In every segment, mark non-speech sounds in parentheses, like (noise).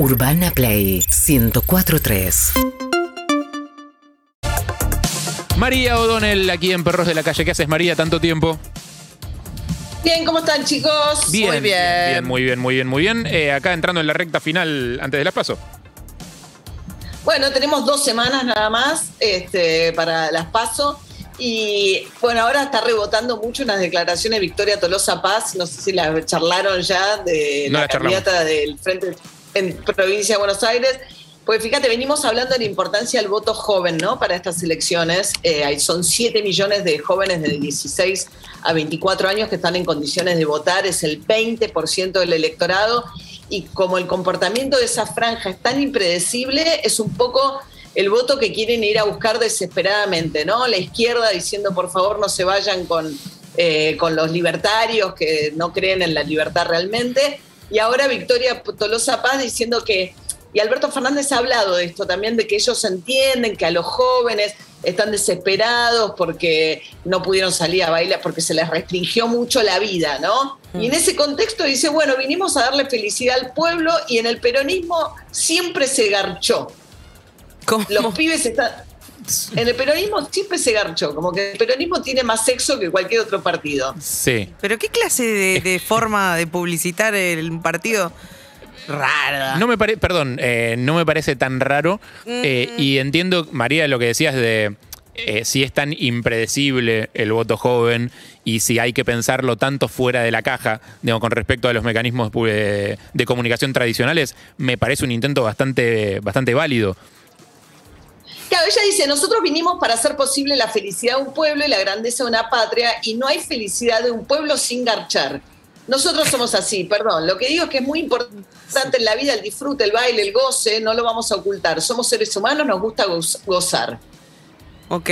Urbana Play 1043. María O'Donnell aquí en Perros de la Calle. ¿Qué haces, María, tanto tiempo? Bien, ¿cómo están, chicos? Bien, Muy bien. bien, muy bien, muy bien, muy bien. Eh, acá entrando en la recta final antes de las paso. Bueno, tenemos dos semanas nada más este, para las PASO. Y bueno, ahora está rebotando mucho unas declaraciones de Victoria Tolosa Paz. No sé si la charlaron ya de No la la candidata del Frente en provincia de Buenos Aires. Pues fíjate, venimos hablando de la importancia del voto joven, ¿no? Para estas elecciones. Eh, son 7 millones de jóvenes de 16 a 24 años que están en condiciones de votar. Es el 20% del electorado. Y como el comportamiento de esa franja es tan impredecible, es un poco el voto que quieren ir a buscar desesperadamente, ¿no? La izquierda diciendo, por favor, no se vayan con, eh, con los libertarios que no creen en la libertad realmente. Y ahora Victoria Tolosa Paz diciendo que, y Alberto Fernández ha hablado de esto también, de que ellos entienden que a los jóvenes están desesperados porque no pudieron salir a bailar, porque se les restringió mucho la vida, ¿no? Y en ese contexto dice, bueno, vinimos a darle felicidad al pueblo y en el peronismo siempre se garchó. ¿Cómo? Los pibes están... En el peronismo siempre se garchó, como que el peronismo tiene más sexo que cualquier otro partido. Sí. ¿Pero qué clase de, de (laughs) forma de publicitar el partido? Rara. No me parece, perdón, eh, no me parece tan raro. eh, y entiendo, María, lo que decías de eh, si es tan impredecible el voto joven y si hay que pensarlo tanto fuera de la caja, digamos, con respecto a los mecanismos eh, de comunicación tradicionales, me parece un intento bastante, bastante válido. Claro, ella dice, nosotros vinimos para hacer posible la felicidad de un pueblo y la grandeza de una patria, y no hay felicidad de un pueblo sin garchar. Nosotros somos así, perdón. Lo que digo es que es muy importante en la vida el disfrute, el baile, el goce, no lo vamos a ocultar. Somos seres humanos, nos gusta goz- gozar. Ok.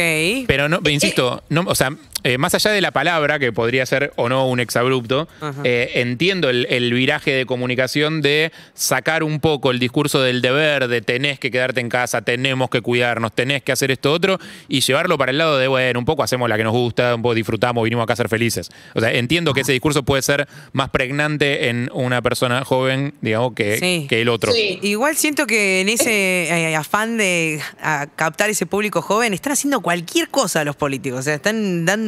Pero no, insisto, no, o sea, eh, más allá de la palabra, que podría ser o no un exabrupto, eh, entiendo el, el viraje de comunicación de sacar un poco el discurso del deber, de tenés que quedarte en casa, tenemos que cuidarnos, tenés que hacer esto otro, y llevarlo para el lado de, bueno, un poco hacemos la que nos gusta, un poco disfrutamos, vinimos acá a ser felices. O sea, entiendo que ese discurso puede ser más pregnante en una persona joven, digamos, que, Sí. que el otro. Sí. Igual siento que en ese eh, afán de a captar ese público joven, están haciendo cualquier cosa los políticos. O sea, están dando,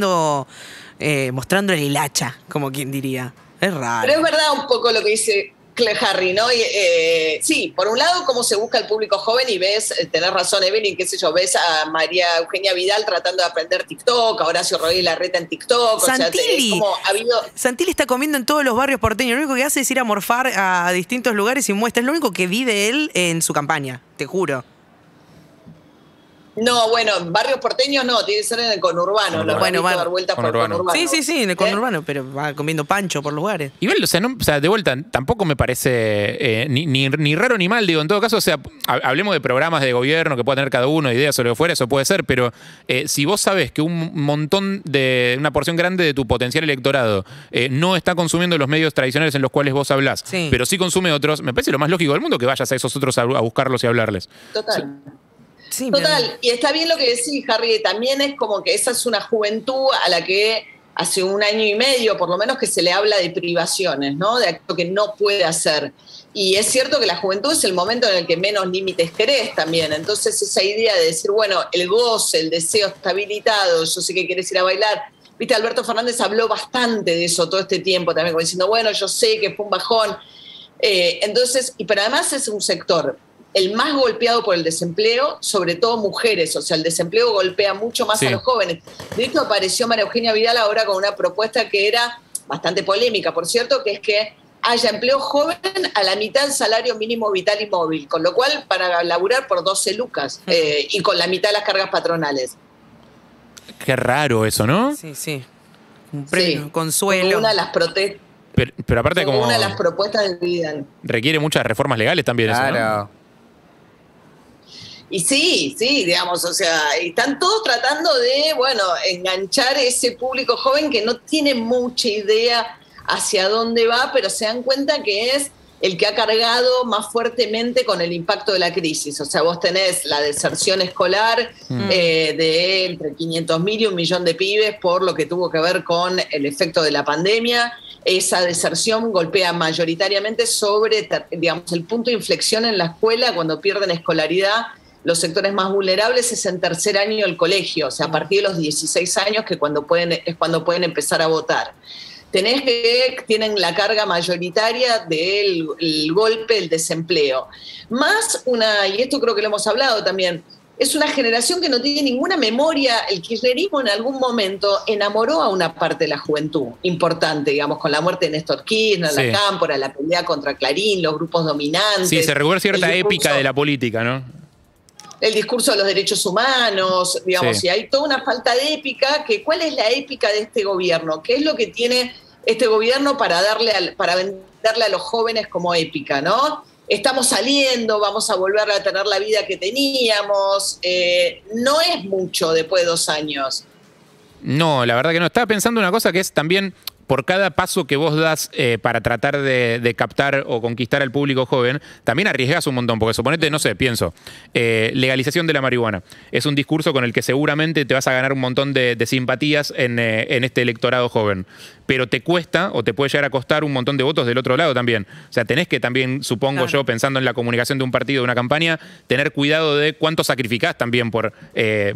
eh, mostrando el hilacha, como quien diría. Es raro. Pero es verdad un poco lo que dice Harry, ¿no? Y, eh, sí, por un lado, cómo se busca el público joven y ves, eh, tenés razón, Evelyn, qué sé yo, ves a María Eugenia Vidal tratando de aprender TikTok, a Horacio Rodríguez Larreta en TikTok, o sea, Santilli. es como ha habido... Santilli está comiendo en todos los barrios porteños. Lo único que hace es ir a morfar a distintos lugares y muestra. Es lo único que vive él en su campaña, te juro. No, bueno, barrios porteños no, tiene que ser en el conurbano, los Bueno, bueno, bueno. dar vueltas por Conurbano. conurbano. Sí, sí, sí, en el ¿Eh? conurbano, pero va comiendo pancho por lugares. Igual, o sea, no- o sea, de vuelta, tampoco me parece eh, ni, ni- ni raro ni mal, digo, en todo caso, o sea, ha- hablemos de programas de gobierno que pueda tener cada uno, ideas o lo que fuera, eso puede ser, pero eh, si vos sabes que un montón de, una porción grande de tu potencial electorado eh, no está consumiendo los medios tradicionales en los cuales vos hablás, Sí. pero sí consume otros, me parece lo más lógico del mundo que vayas a esos otros a, a buscarlos y hablarles. Total. Sí, Total, y está bien lo que decís, Harry, también es como que esa es una juventud a la que hace un año y medio, por lo menos, que se le habla de privaciones, ¿no? De acto que no puede hacer. Y es cierto que la juventud es el momento en el que menos límites querés también. Entonces, esa idea de decir, bueno, el goce, el deseo está habilitado, yo sé que querés ir a bailar. Viste, Alberto Fernández habló bastante de eso todo este tiempo también, como diciendo, bueno, yo sé que fue un bajón. Eh, entonces, y pero además es un sector el más golpeado por el desempleo, sobre todo mujeres, o sea, el desempleo golpea mucho más Sí. a los jóvenes. De hecho, apareció María Eugenia Vidal ahora con una propuesta que era bastante polémica, por cierto, que es que haya empleo joven a la mitad del salario mínimo vital y móvil, con lo cual para laburar por 12 lucas eh, y con la mitad de las cargas patronales. Qué raro eso, ¿no? Sí, sí. Un premio, Sí, consuelo. Una de las protestas. Pero, pero aparte como Una de las propuestas de Vidal. requiere muchas reformas legales también eso, ¿no? Y sí, sí, digamos, o sea, están todos tratando de, bueno, enganchar ese público joven que no tiene mucha idea hacia dónde va, pero se dan cuenta que es el que ha cargado más fuertemente con el impacto de la crisis. O sea, vos tenés la deserción escolar Mm. eh, de entre 500 mil y un millón de pibes por lo que tuvo que ver con el efecto de la pandemia. Esa deserción golpea mayoritariamente sobre, digamos, el punto de inflexión en la escuela cuando pierden escolaridad. Los sectores más vulnerables es en tercer año del colegio, o sea, a partir de los 16 años que cuando pueden, es cuando pueden empezar a votar tenés que tienen la carga mayoritaria del el golpe, el desempleo. Más una, y esto creo que lo hemos hablado también, es una generación que no tiene ninguna memoria. El kirchnerismo en algún momento enamoró a una parte de la juventud importante, digamos, con la muerte de Néstor Kirchner, Sí. la Cámpora, la pelea contra Clarín, los grupos dominantes. Sí, se recuerda cierta épica de la política, ¿no? El discurso de los derechos humanos, digamos, Sí. y hay toda una falta de épica, que ¿cuál es la épica de este gobierno? ¿Qué es lo que tiene este gobierno para darle al- para venderle a los jóvenes como épica, ¿no? Estamos saliendo, vamos a volver a tener la vida que teníamos. eh, no es mucho después de dos años. No, la verdad que no. Estaba pensando una cosa que es también por cada paso que vos das eh, para tratar de, de captar o conquistar al público joven, también arriesgas un montón. Porque suponete, no sé, pienso, eh, legalización de la marihuana. Es un discurso con el que seguramente te vas a ganar un montón de, de simpatías en, eh, en este electorado joven. Pero te cuesta o te puede llegar a costar un montón de votos del otro lado también. O sea, tenés que también, supongo Claro. yo, pensando en la comunicación de un partido, de una campaña, tener cuidado de cuánto sacrificás también por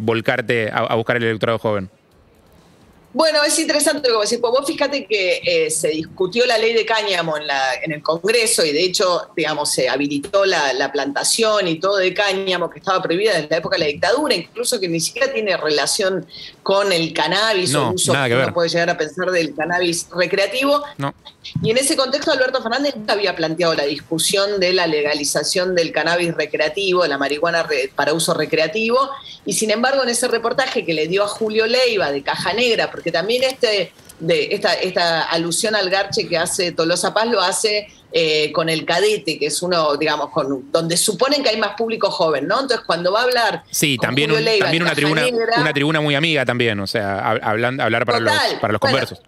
volcarte a- a buscar el electorado joven. Bueno, es interesante lo que vos decís, porque vos fíjate que eh, se discutió la ley de cáñamo en, la, en el Congreso y de hecho, digamos, se habilitó la, la plantación y todo de cáñamo que estaba prohibida desde la época de la dictadura, incluso que ni siquiera tiene relación con el cannabis o el uso nada que uno ver. puede llegar a pensar del cannabis recreativo. No. Y en ese contexto Alberto Fernández nunca había planteado la discusión de la legalización del cannabis recreativo, la marihuana re- para uso recreativo, y sin embargo en ese reportaje que le dio a Julio Leiva de Caja Negra, porque también este, de, esta, esta alusión al garche que hace Tolosa Paz lo hace eh, con el cadete, que es uno, digamos, con, donde suponen que hay más público joven, ¿no? Entonces cuando va a hablar... Sí, también, Julio un- Leiva también una tribuna, Negra, una tribuna muy amiga también, o sea, hab- hablan- hablar para los, para los conversos.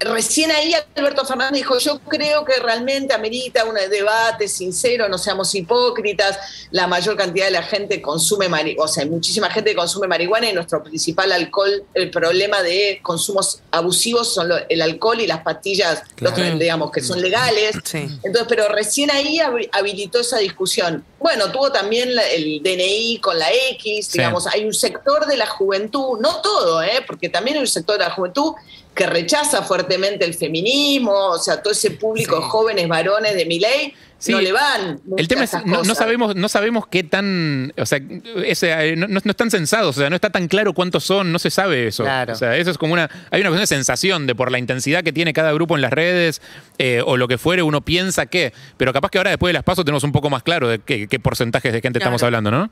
Recién ahí Alberto Fernández dijo, yo creo que realmente amerita un debate sincero, no seamos hipócritas, la mayor cantidad de la gente consume marihuana, o sea, hay muchísima gente que consume marihuana y nuestro principal alcohol, el problema de consumos abusivos son lo- el alcohol y las pastillas, los Claro. digamos, que son legales. Sí. Entonces, pero recién ahí hab- habilitó esa discusión. Bueno, tuvo también el DNI con la X, Sí. digamos, hay un sector de la juventud, no todo, ¿eh? porque también hay un sector de la juventud que rechaza fuertemente el feminismo, o sea, todo ese público Sí. de jóvenes varones de mi ley, Sí. no le van. El tema es, no, sabemos, no sabemos qué tan, o sea, ese, no, no- están censados, o sea, no está tan claro cuántos son, no se sabe eso. Claro. O sea, eso es como una, hay una cuestión de sensación de por la intensidad que tiene cada grupo en las redes eh, o lo que fuere, uno piensa que, pero capaz que ahora después de las pasos tenemos un poco más claro de qué, qué porcentajes de gente estamos hablando, ¿no?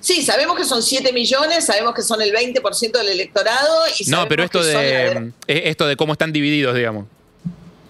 Sí, sabemos que son 7 millones, sabemos que son el 20% del electorado. Y No, pero esto de, eh, esto de cómo están divididos, digamos.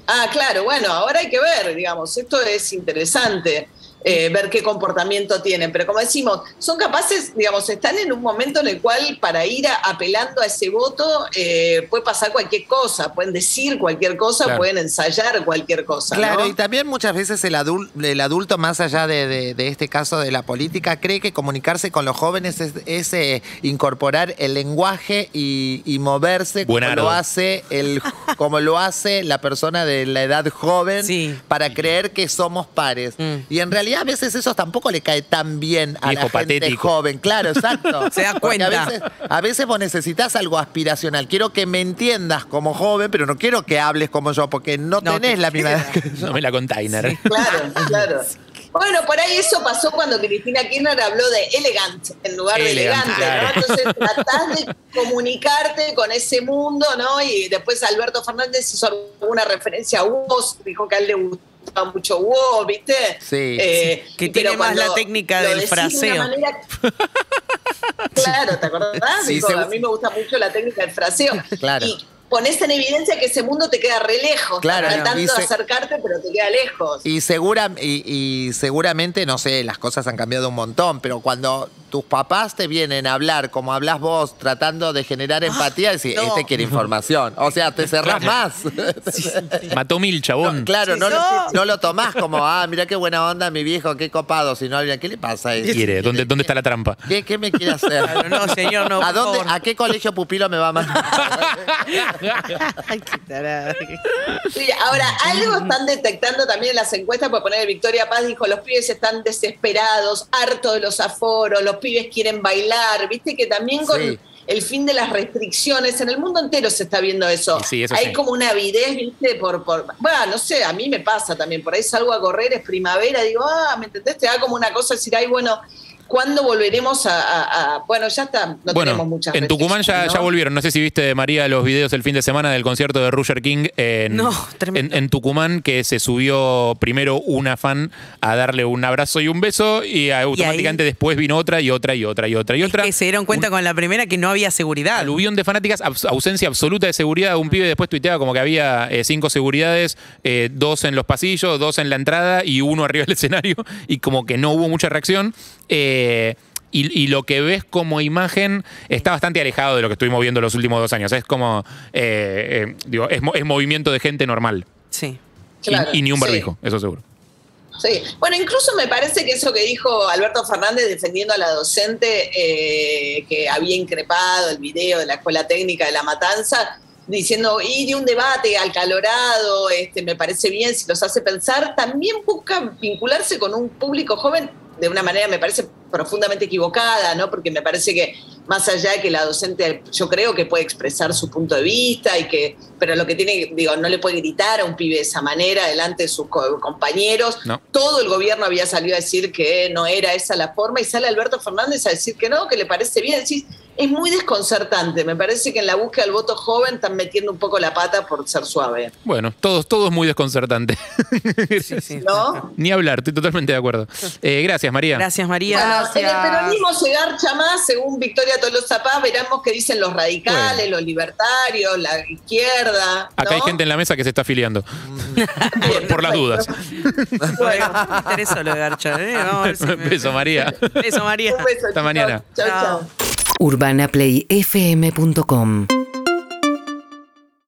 Ah, claro, bueno, ahora hay que ver, digamos, esto es interesante. Eh, ver qué comportamiento tienen, pero como decimos, son capaces, digamos, están en un momento en el cual para ir a- apelando a ese voto eh, puede pasar cualquier cosa, pueden decir cualquier cosa, Claro. pueden ensayar cualquier cosa. Claro, ¿no? y también muchas veces el, adul- el adulto, más allá de, de- de este caso de la política, cree que comunicarse con los jóvenes es, es, eh, incorporar el lenguaje y, y moverse como lo, hace el, como lo hace la persona de la edad joven Sí. para creer que somos pares. Mm. Y en realidad a veces eso tampoco le cae tan bien a la gente patético. joven. Claro, exacto. (laughs) Se da Porque cuenta. A veces, a veces vos necesitas algo aspiracional. Quiero que me entiendas como joven, pero no quiero que hables como yo, porque no, No, tenés te la misma edad queda. que yo. No me la container. Claro, (laughs) claro. Bueno, por ahí eso pasó cuando Cristina Kirchner habló de elegant en lugar de Elegant, elegante, claro. ¿no? Entonces tratás de comunicarte con ese mundo, ¿no? Y después Alberto Fernández hizo alguna referencia a vos, dijo que a él le gustaba mucho vos, ¿viste? Sí, Eh, que tiene pero más la técnica del decís de fraseo. manera- (laughs) Claro, ¿te acordás? Sí, a mí me gusta mucho la técnica del fraseo. (laughs) Claro. Y pones en evidencia que ese mundo te queda re lejos. Claro, tratando de acercarte, pero te queda lejos. Y, segura, y, y seguramente, no sé, las cosas han cambiado un montón, pero cuando tus papás te vienen a hablar como hablas vos, tratando de generar empatía, y decís, no. este quiere información. O sea, te cerrás más. Mató mil, chabón. No, claro, no, Sí, no. no lo tomás como, ah, mira qué buena onda mi viejo, qué copado. Si no, mira, ¿qué le pasa a ¿Qué ese? quiere? ¿Dónde, ¿Dónde está la trampa? ¿Qué, qué me quiere hacer? Claro, no, señor, no, ¿A, dónde. ¿A qué colegio pupilo me va a mandar? Ay, qué tarada. Sí, ahora, algo están detectando también en las encuestas, por poner Victoria Paz dijo, los pibes están desesperados, hartos de los aforos, los pibes quieren bailar, viste que también con Sí. el fin de las restricciones, en el mundo entero se está viendo eso. Y sí, eso Hay sí. como una avidez, viste, por, por, bueno, no sé, a mí me pasa también, por ahí salgo a correr, es primavera, digo, ah, ¿me entendés? Te da como una cosa decir, ay, bueno, ¿cuándo volveremos a, a- a- bueno, ya está, no tenemos bueno, muchas en Tucumán ya, ya volvieron. No sé si viste, María, los videos el fin de semana del concierto de Roger King en, No, en, Tucumán, que se subió primero una fan a darle un abrazo y un beso, y automáticamente después vino otra y otra y otra y otra y otra. Que se dieron cuenta con la primera que no había seguridad. Aluvión de fanáticas, abs- ausencia absoluta de seguridad. Un pibe después tuiteaba como que había eh, cinco seguridades, eh, dos en los pasillos, dos en la entrada y uno arriba del escenario, y como que no hubo mucha reacción. Eh, y, y lo que ves como imagen está bastante alejado de lo que estuvimos viendo los últimos dos años. Es como, eh, eh, digo, es, mo- es movimiento de gente normal. Sí. Y- Claro, y, ni un sí. barbijo, eso seguro. Sí, bueno, incluso me parece que eso que dijo Alberto Fernández defendiendo a la docente eh, que había increpado el video de la escuela técnica de la matanza, diciendo, y de un debate acalorado, este, me parece bien si los hace pensar, también busca vincularse con un público joven de una manera, me parece, profundamente equivocada, ¿no? Porque me parece que más allá de que la docente, yo creo que puede expresar su punto de vista y que, pero lo que tiene, digo, no le puede gritar a un pibe de esa manera delante de sus co- compañeros. No. Todo el gobierno había salido a decir que no era esa la forma y sale Alberto Fernández a decir que no, que le parece bien. Decís, es muy desconcertante. Me parece que en la búsqueda del voto joven están metiendo un poco la pata por ser suave. Bueno, todo, todo es muy desconcertante. Sí, sí. ¿No? Ni hablar, estoy totalmente de acuerdo. Eh, gracias, María. Gracias, María. Bueno, en el peronismo se garcha más, según Victoria Tolosa Paz, veremos qué dicen los radicales, Bueno. los libertarios, la izquierda. Acá hay gente en la mesa que se está afiliando. (laughs) por, por las dudas. Bueno, me interesó lo de Garcha. ¿eh? Vamos a ver si (laughs) me- Beso, María. Beso, María. Un beso, Hasta mañana. Chau, Chao. UrbanaPlayFM.com